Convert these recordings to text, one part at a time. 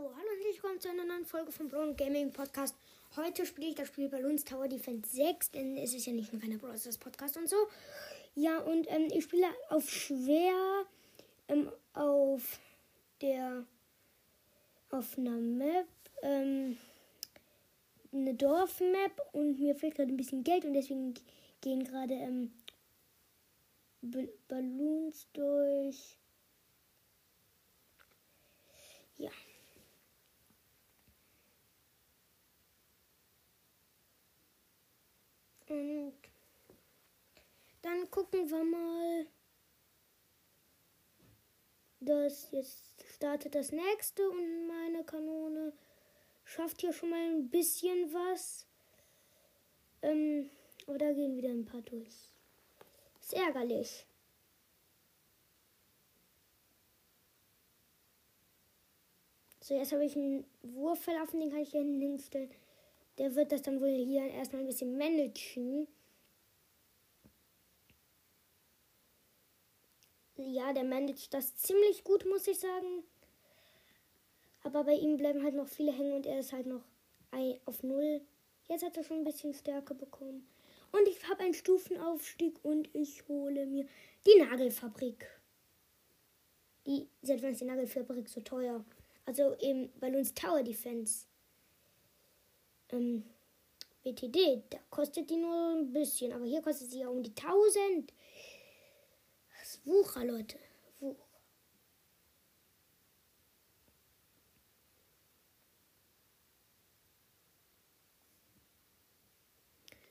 So, hallo und willkommen zu einer neuen Folge vom Brown Gaming Podcast. Heute spiele ich das Spiel Balloons Tower Defense 6, denn es ist ja nicht ein reiner Brawl Podcast und so. Ja, und ähm, ich spiele auf schwer ähm, auf der auf einer Map, ähm, eine Dorfmap und mir fehlt gerade ein bisschen Geld und deswegen gehen gerade ähm, Balloons durch. Ja. Und dann gucken wir mal. Das jetzt startet das nächste und meine Kanone schafft hier schon mal ein bisschen was. Ähm, aber da gehen wieder ein paar durch. Ist ärgerlich. So, jetzt habe ich einen Wurfverlauf, den kann ich hier hinstellen. Der wird das dann wohl hier erstmal ein bisschen managen. Ja, der managt das ziemlich gut, muss ich sagen. Aber bei ihm bleiben halt noch viele hängen und er ist halt noch auf Null. Jetzt hat er schon ein bisschen Stärke bekommen. Und ich habe einen Stufenaufstieg und ich hole mir die Nagelfabrik. Die, seit wann ist die Nagelfabrik so teuer? Also im Balloons Tower Defense ähm, BTD, da kostet die nur ein bisschen, aber hier kostet sie ja um die 1000. Wucher, Leute. Wucher.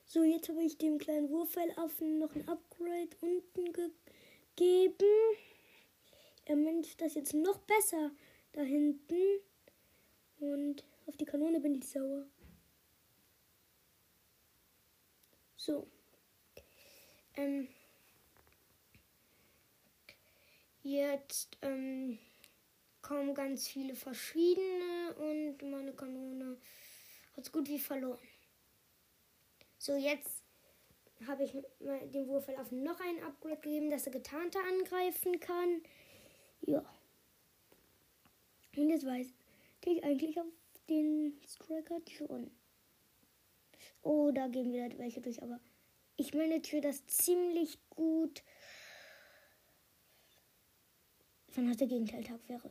So, jetzt habe ich dem kleinen Wurfpfeilaffen noch ein Upgrade unten gegeben. Er managt das jetzt noch besser da hinten. Und auf die Kanone bin ich sauer. So. Ähm, jetzt ähm, kommen ganz viele verschiedene und meine Kanone hat so gut wie verloren. So, jetzt habe ich dem Wurfverlauf noch ein Upgrade gegeben, dass er getarnter angreifen kann. Ja. Und jetzt weiß ich eigentlich auf den Striker schon. Oh, da gehen wieder welche durch, aber ich manage das ziemlich gut. Wann hat der Gegenteiltag wäre.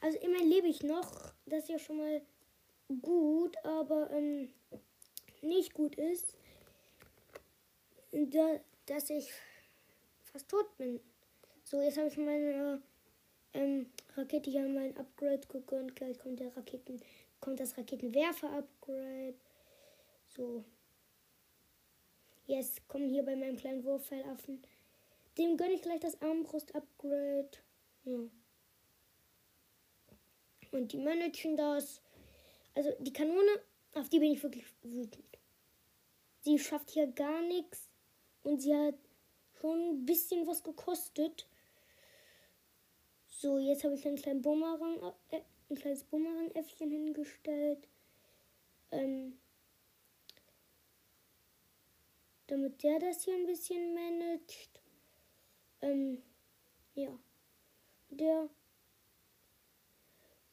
Also immerhin lebe ich noch. Das ist ja schon mal gut, aber ähm, nicht gut ist, da, dass ich fast tot bin. So, jetzt habe ich meine ähm, Rakete hier mein Upgrade gegönnt. Gleich kommt der Raketen kommt das Raketenwerfer-Upgrade. So. Jetzt kommen hier bei meinem kleinen Wurfpfeilaffen. Dem gönne ich gleich das Armbrust-Upgrade. Ja. Und die managen das. Also die Kanone, auf die bin ich wirklich wütend. Sie schafft hier gar nichts. Und sie hat schon ein bisschen was gekostet. So, jetzt habe ich einen kleinen Bumerang, äh, ein kleines Bumerang-Äffchen hingestellt. Ähm, damit der das hier ein bisschen managt. Ähm, ja. Der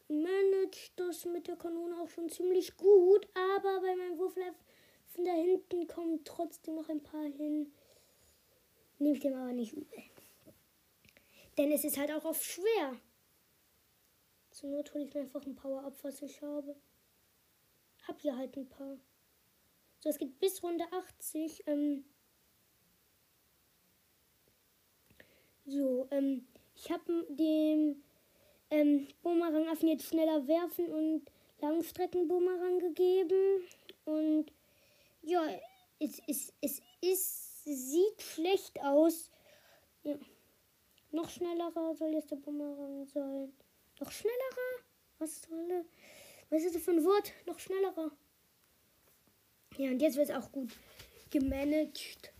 managt das mit der Kanone auch schon ziemlich gut, aber bei meinem Wurfleif von da hinten kommen trotzdem noch ein paar hin. Nehme ich dem aber nicht übel. Denn es ist halt auch oft schwer. Zur Not hole ich mir einfach ein Power-Up, was ich habe. Hab hier halt ein paar. So, es geht bis Runde 80. Ähm so, ähm, ich habe dem ähm, Bumerang-Affen jetzt schneller werfen und Langstrecken-Bumerang gegeben. Und ja, es, es, es, es sieht schlecht aus. Ja. Noch schnellerer soll jetzt der Bumerang sein. Noch schnellerer? Was soll Was ist das für ein Wort? Noch schnellerer. Ja, und jetzt wird es auch gut gemanagt.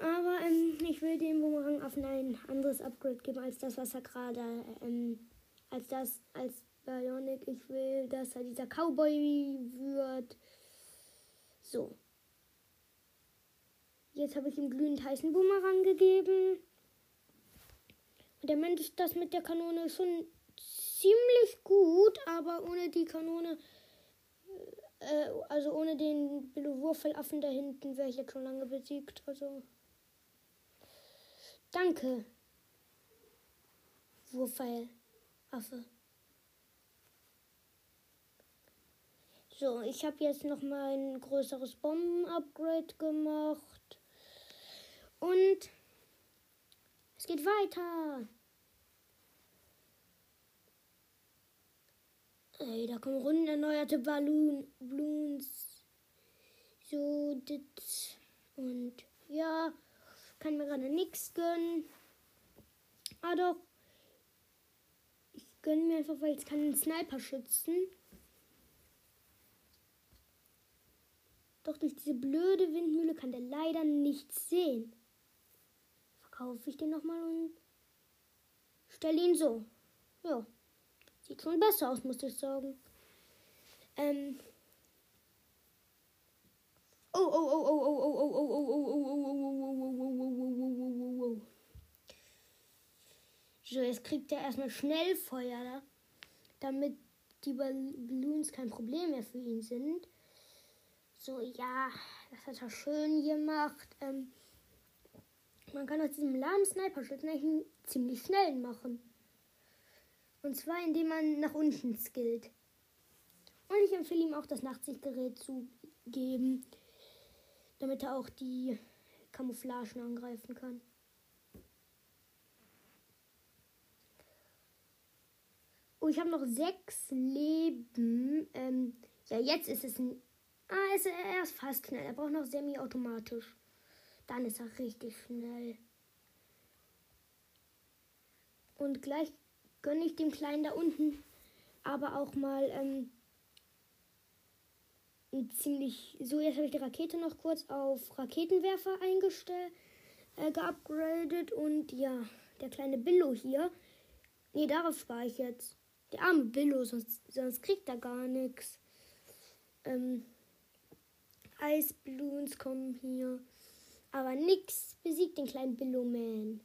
Aber ähm, ich will dem Bumerang auf ein anderes Upgrade geben als das, was er gerade, ähm, als das, als Bionic. Ich will, dass er dieser Cowboy wird. So. Jetzt habe ich ihm glühend heißen Bumerang gegeben. Und der Mensch das mit der Kanone schon ziemlich gut, aber ohne die Kanone, äh, also ohne den Wurfelaffen da hinten wäre ich jetzt schon lange besiegt. Also danke, Wurfelaffe. So, ich habe jetzt noch mal ein größeres Bomben-Upgrade gemacht. Und es geht weiter. Ey, da kommen runden erneuerte Balloon, Balloons. So, dit. Und ja, kann mir gerade nichts gönnen. Ah doch. Ich gönne mir einfach, weil ich kann einen Sniper schützen. Doch durch diese blöde Windmühle kann der leider nichts sehen. Verkaufe ich den nochmal und stelle ihn so. Ja. Sieht schon besser aus, muss ich sagen. Ähm. Oh, oh, oh, oh, oh, oh, oh, oh, oh, oh, oh, oh, oh, oh, oh, So, jetzt kriegt er erstmal schnell Feuer, damit die Balloons kein Problem mehr für ihn sind. So, ja, das hat er schön gemacht. Ähm, man kann aus diesem lahmen Sniper-Schützen einen ziemlich schnellen machen. Und zwar, indem man nach unten skillt. Und ich empfehle ihm auch das Nachtsichtgerät zu geben, damit er auch die Camouflagen angreifen kann. Oh, ich habe noch sechs Leben. Ähm, ja, jetzt ist es ein Ah, ist, er ist fast schnell. Er braucht noch semi-automatisch. Dann ist er richtig schnell. Und gleich gönne ich dem Kleinen da unten aber auch mal ähm, ziemlich. So, jetzt habe ich die Rakete noch kurz auf Raketenwerfer eingestellt, äh, geupgradet und ja, der kleine Billo hier. Nee, darauf spare ich jetzt. Der arme Billo, sonst, sonst kriegt er gar nichts. Ähm, Eisbloons kommen hier. Aber nix besiegt den kleinen Billow Man.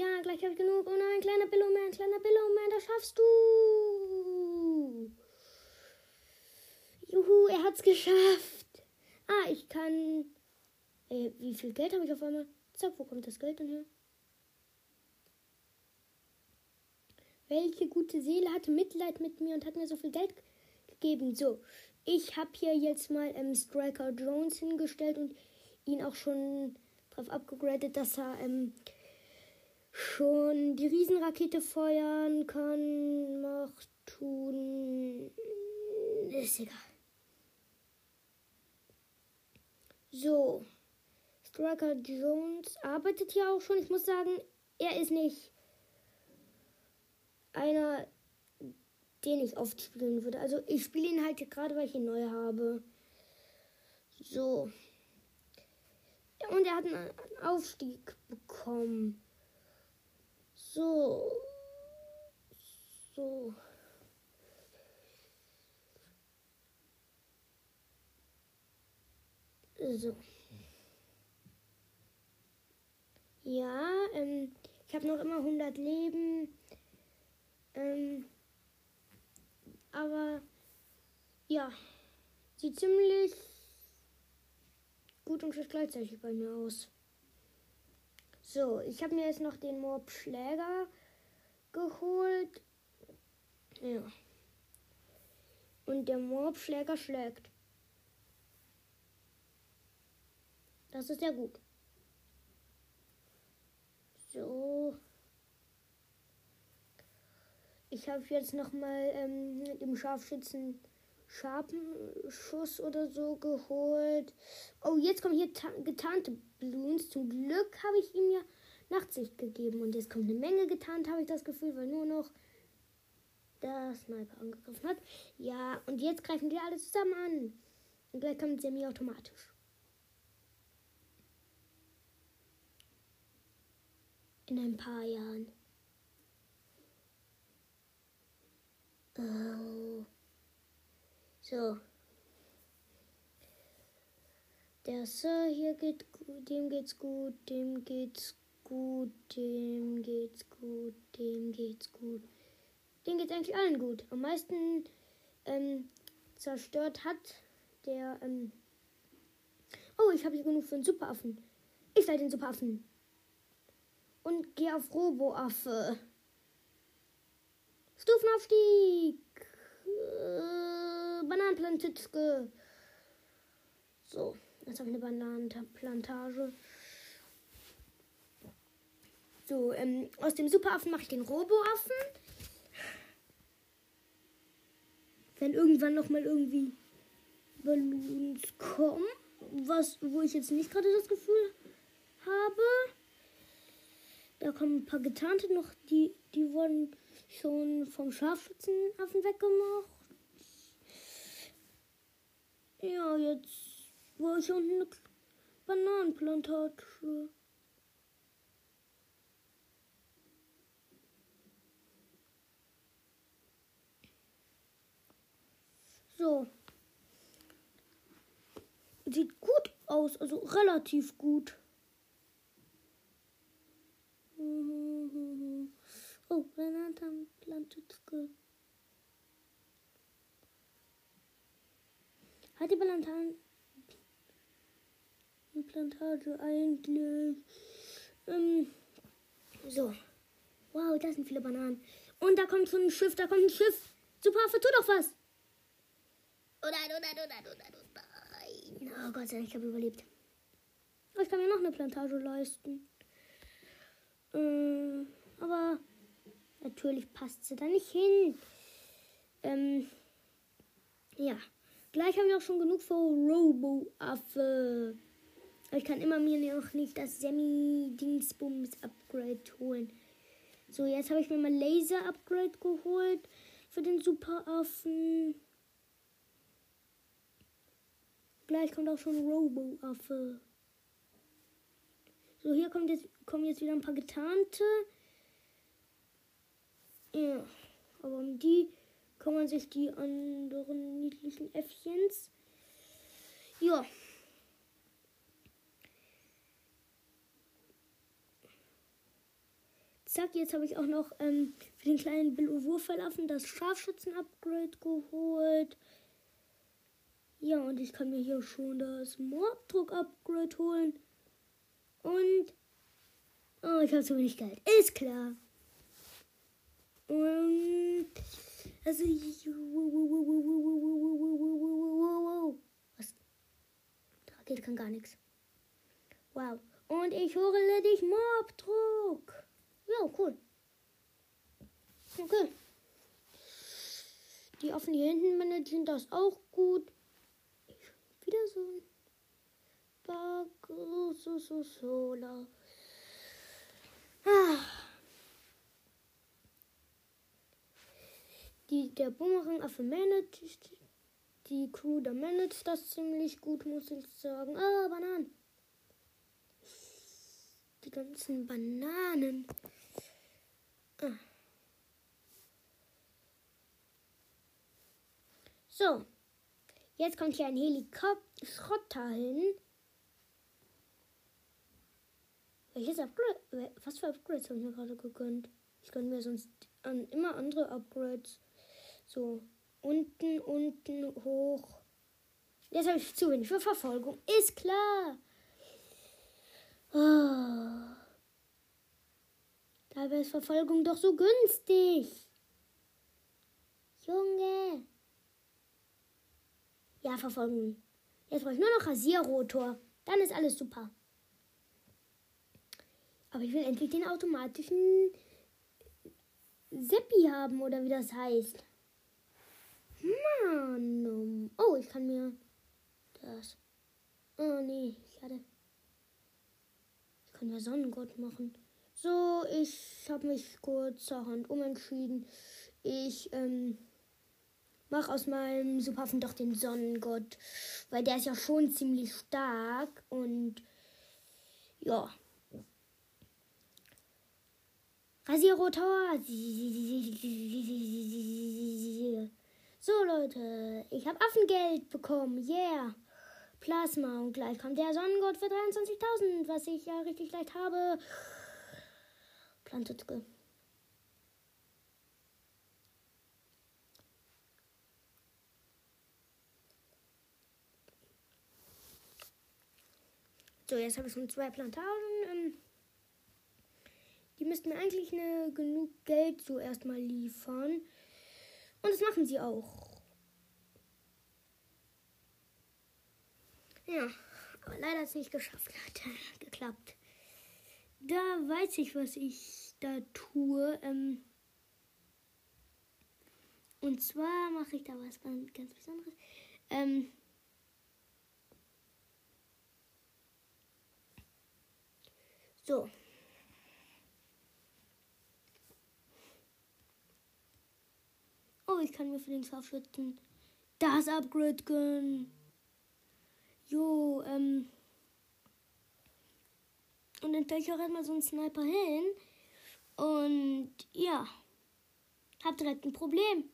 Ja, gleich habe ich genug. Oh nein, kleiner Billowman, kleiner Billowman, das schaffst du. Juhu, er hat's geschafft. Ah, ich kann. Äh, wie viel Geld habe ich auf einmal? Zack, wo kommt das Geld denn her? Welche gute Seele hatte Mitleid mit mir und hat mir so viel Geld gegeben? So, ich habe hier jetzt mal ähm, Striker Jones hingestellt und ihn auch schon drauf abgegradet, dass er ähm, schon die Riesenrakete feuern kann, macht, tun. Ist egal. So. Striker Jones arbeitet hier auch schon. Ich muss sagen, er ist nicht einer, den ich oft spielen würde. Also ich spiele ihn halt gerade, weil ich ihn neu habe. So. Und er hat einen Aufstieg bekommen. So. So. So. Ja, ähm, ich habe noch immer 100 Leben. Ähm, aber ja, sieht ziemlich gut und schlecht gleichzeitig bei mir aus. So, ich habe mir jetzt noch den Mob Schläger geholt. Ja. Und der Mob Schläger schlägt. Das ist sehr gut. So. Ich habe jetzt nochmal ähm, mit dem Scharfschützen Schuss oder so geholt. Oh, jetzt kommen hier getarnte Balloons. Zum Glück habe ich ihm ja Nachtsicht gegeben. Und jetzt kommt eine Menge getarnt, habe ich das Gefühl, weil nur noch der Sniper angegriffen hat. Ja, und jetzt greifen die alle zusammen an. Und gleich kommt semi-automatisch. In ein paar Jahren. Oh. So. Der Sir hier geht gut, dem geht's gut, dem geht's gut, dem geht's gut, dem geht's gut. Dem geht's eigentlich allen gut. Am meisten ähm, zerstört hat der. Ähm oh, ich habe hier genug für einen Superaffen. Ich werde den Superaffen. Und gehe auf Roboaffe. Stufenaufstieg. Äh, Bananenplantitzke. So, jetzt habe ich eine Bananenplantage. So, ähm, aus dem Superaffen mache ich den Roboaffen. Wenn irgendwann noch mal irgendwie Balloons kommen, was, wo ich jetzt nicht gerade das Gefühl habe. Da kommen ein paar getarnte noch, die, die wurden schon vom Scharfschützenaffen weggemacht. Ja, jetzt war ich unten eine Bananenplantage. So. Sieht gut aus, also relativ gut. Oh, Plantage. Hat die Plantage Plantage eigentlich? Ähm, so. Wow, das sind viele Bananen. Und da kommt schon ein Schiff, da kommt ein Schiff. Super, tu doch was. Oh nein, oh nein, oh nein, oh nein, oh nein. Oh Gott sei Dank, ich habe überlebt. Ich kann mir noch eine Plantage leisten. Ähm, aber natürlich passt sie da nicht hin. Ähm, ja. Gleich haben wir auch schon genug für Robo-Affe. Ich kann immer mir noch nicht das Semi-Dingsbums-Upgrade holen. So, jetzt habe ich mir mal Laser-Upgrade geholt für den Superaffen. Gleich kommt auch schon Robo-Affe. So, hier kommt jetzt, kommen jetzt wieder ein paar getarnte. Ja, aber um die kümmern sich die anderen niedlichen Äffchens. Ja. Zack, jetzt habe ich auch noch ähm, für den kleinen Bill Wurfverlaufen das Scharfschützen-Upgrade geholt. Ja, und ich kann mir hier schon das Morddruck-Upgrade holen. Und. Oh, ich habe zu wenig Geld. Ist klar. Und. Also. Was? Rakete kann gar nichts. Wow. Und ich hole dich Mobdruck. Ja, cool. Okay. Die Affen hier hinten managen das auch gut wieder so ein Sola. Ah. Die, der Bumerang-Affe managt, die Crew, da managt das ziemlich gut, muss ich sagen. Ah, Bananen. Die ganzen Bananen. Ah. So. Jetzt kommt hier ein Helikopter hin. Welches Upgrade? Was für Upgrades habe ich mir gerade gegönnt? Ich gönne mir sonst an, immer andere Upgrades. So, unten, unten, hoch. Jetzt habe ich zu wenig für Verfolgung. Ist klar. Oh. Dabei ist Verfolgung doch so günstig. Junge. Ja, verfolgen. Jetzt brauche ich nur noch Rasierrotor. Dann ist alles super. Aber ich will endlich den automatischen Seppi haben oder wie das heißt. Mann. Oh, ich kann mir das. Oh nee, ich hatte. Ich kann mir Sonnengott machen. So, ich habe mich kurzerhand umentschieden. Ich ähm, mach aus meinem Superwaffen doch den Sonnengott, weil der ist ja schon ziemlich stark und ja. Rasierrotor. So Leute, ich habe Affengeld bekommen. Yeah. Plasma. Und gleich kommt der Sonnengott für 23.000, was ich ja richtig leicht habe. Plantetke. So, jetzt habe ich schon zwei Plantagen. Ähm, die müssten mir eigentlich eine, genug Geld zuerst mal liefern. Und das machen sie auch. Ja, aber leider hat es nicht geschafft. Hat geklappt. Da weiß ich, was ich da tue. Ähm, und zwar mache ich da was ganz Besonderes. Ähm, So. Ich kann mir für den Scharfschützen das Upgrade gönnen. Jo, ähm. Und dann stelle ich auch erstmal so einen Sniper hin. Und ja. Hab direkt ein Problem.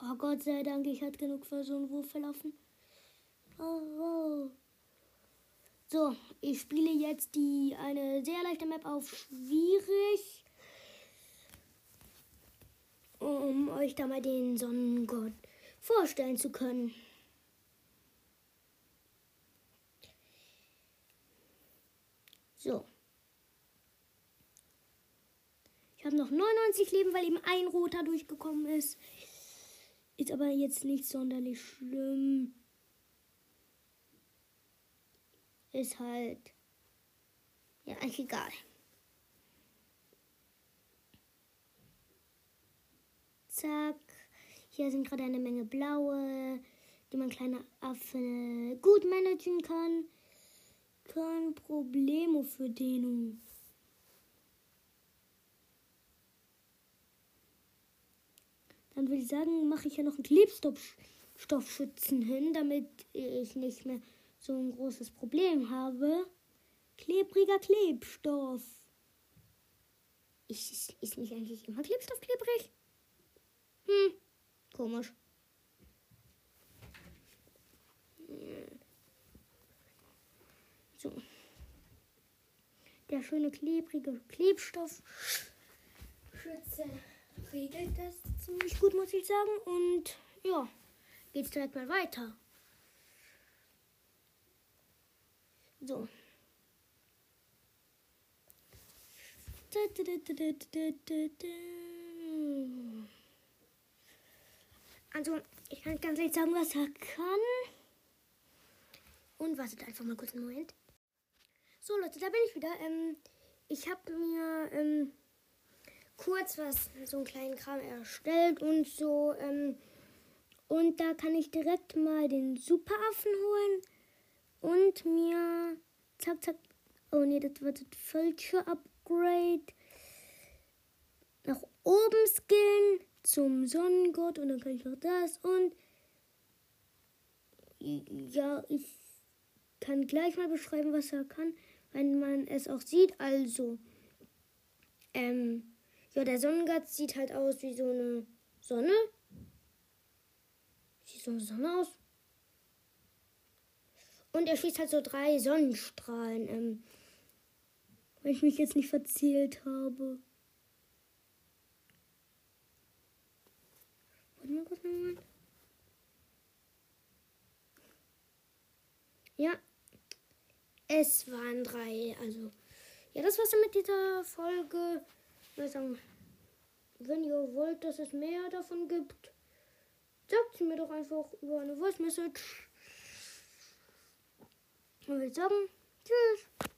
Oh Gott sei Dank, ich hatte genug für so einen Wurf verlaufen. Oh, So, ich spiele jetzt die eine sehr leichte Map auf schwierig. Um euch da mal den Sonnengott vorstellen zu können. So. Ich habe noch 99 Leben, weil eben ein roter durchgekommen ist. Ist aber jetzt nicht sonderlich schlimm. Ist halt. Ja, eigentlich egal. Zack. Hier sind gerade eine Menge blaue, die man kleine Affe gut managen kann. Kein Problemo für den. Dann würde ich sagen, mache ich ja noch einen Klebstoffschützen hin, damit ich nicht mehr so ein großes Problem habe. Klebriger Klebstoff. Ist, ist nicht eigentlich immer Klebstoff klebrig? Hm, komisch. So. Der schöne klebrige Klebstoff. Schütze regelt das ziemlich gut, muss ich sagen. Und ja, geht's direkt mal weiter. So. Also, ich kann ganz leicht sagen, was er kann. Und wartet einfach mal kurz einen Moment. So, Leute, da bin ich wieder. Ähm, ich habe mir ähm, kurz was, so einen kleinen Kram erstellt und so. Ähm, und da kann ich direkt mal den Superaffen holen und mir zack, zack. Oh nee, das war das falsche Upgrade. Nach oben skillen zum Sonnengott und dann kann ich noch das und ja, ich kann gleich mal beschreiben, was er kann, wenn man es auch sieht. Also, ähm, ja, der Sonnengott sieht halt aus wie so eine Sonne. Sieht so eine Sonne aus. Und er schießt halt so drei Sonnenstrahlen. Ähm, wenn ich mich jetzt nicht verzählt habe. Warte mal kurz nochmal. Ja, es waren drei. Also, ja, das war's dann mit dieser Folge. Ich sagen, wenn ihr wollt, dass es mehr davon gibt, sagt sie mir doch einfach über eine Voice Message. Und wir sagen, tschüss.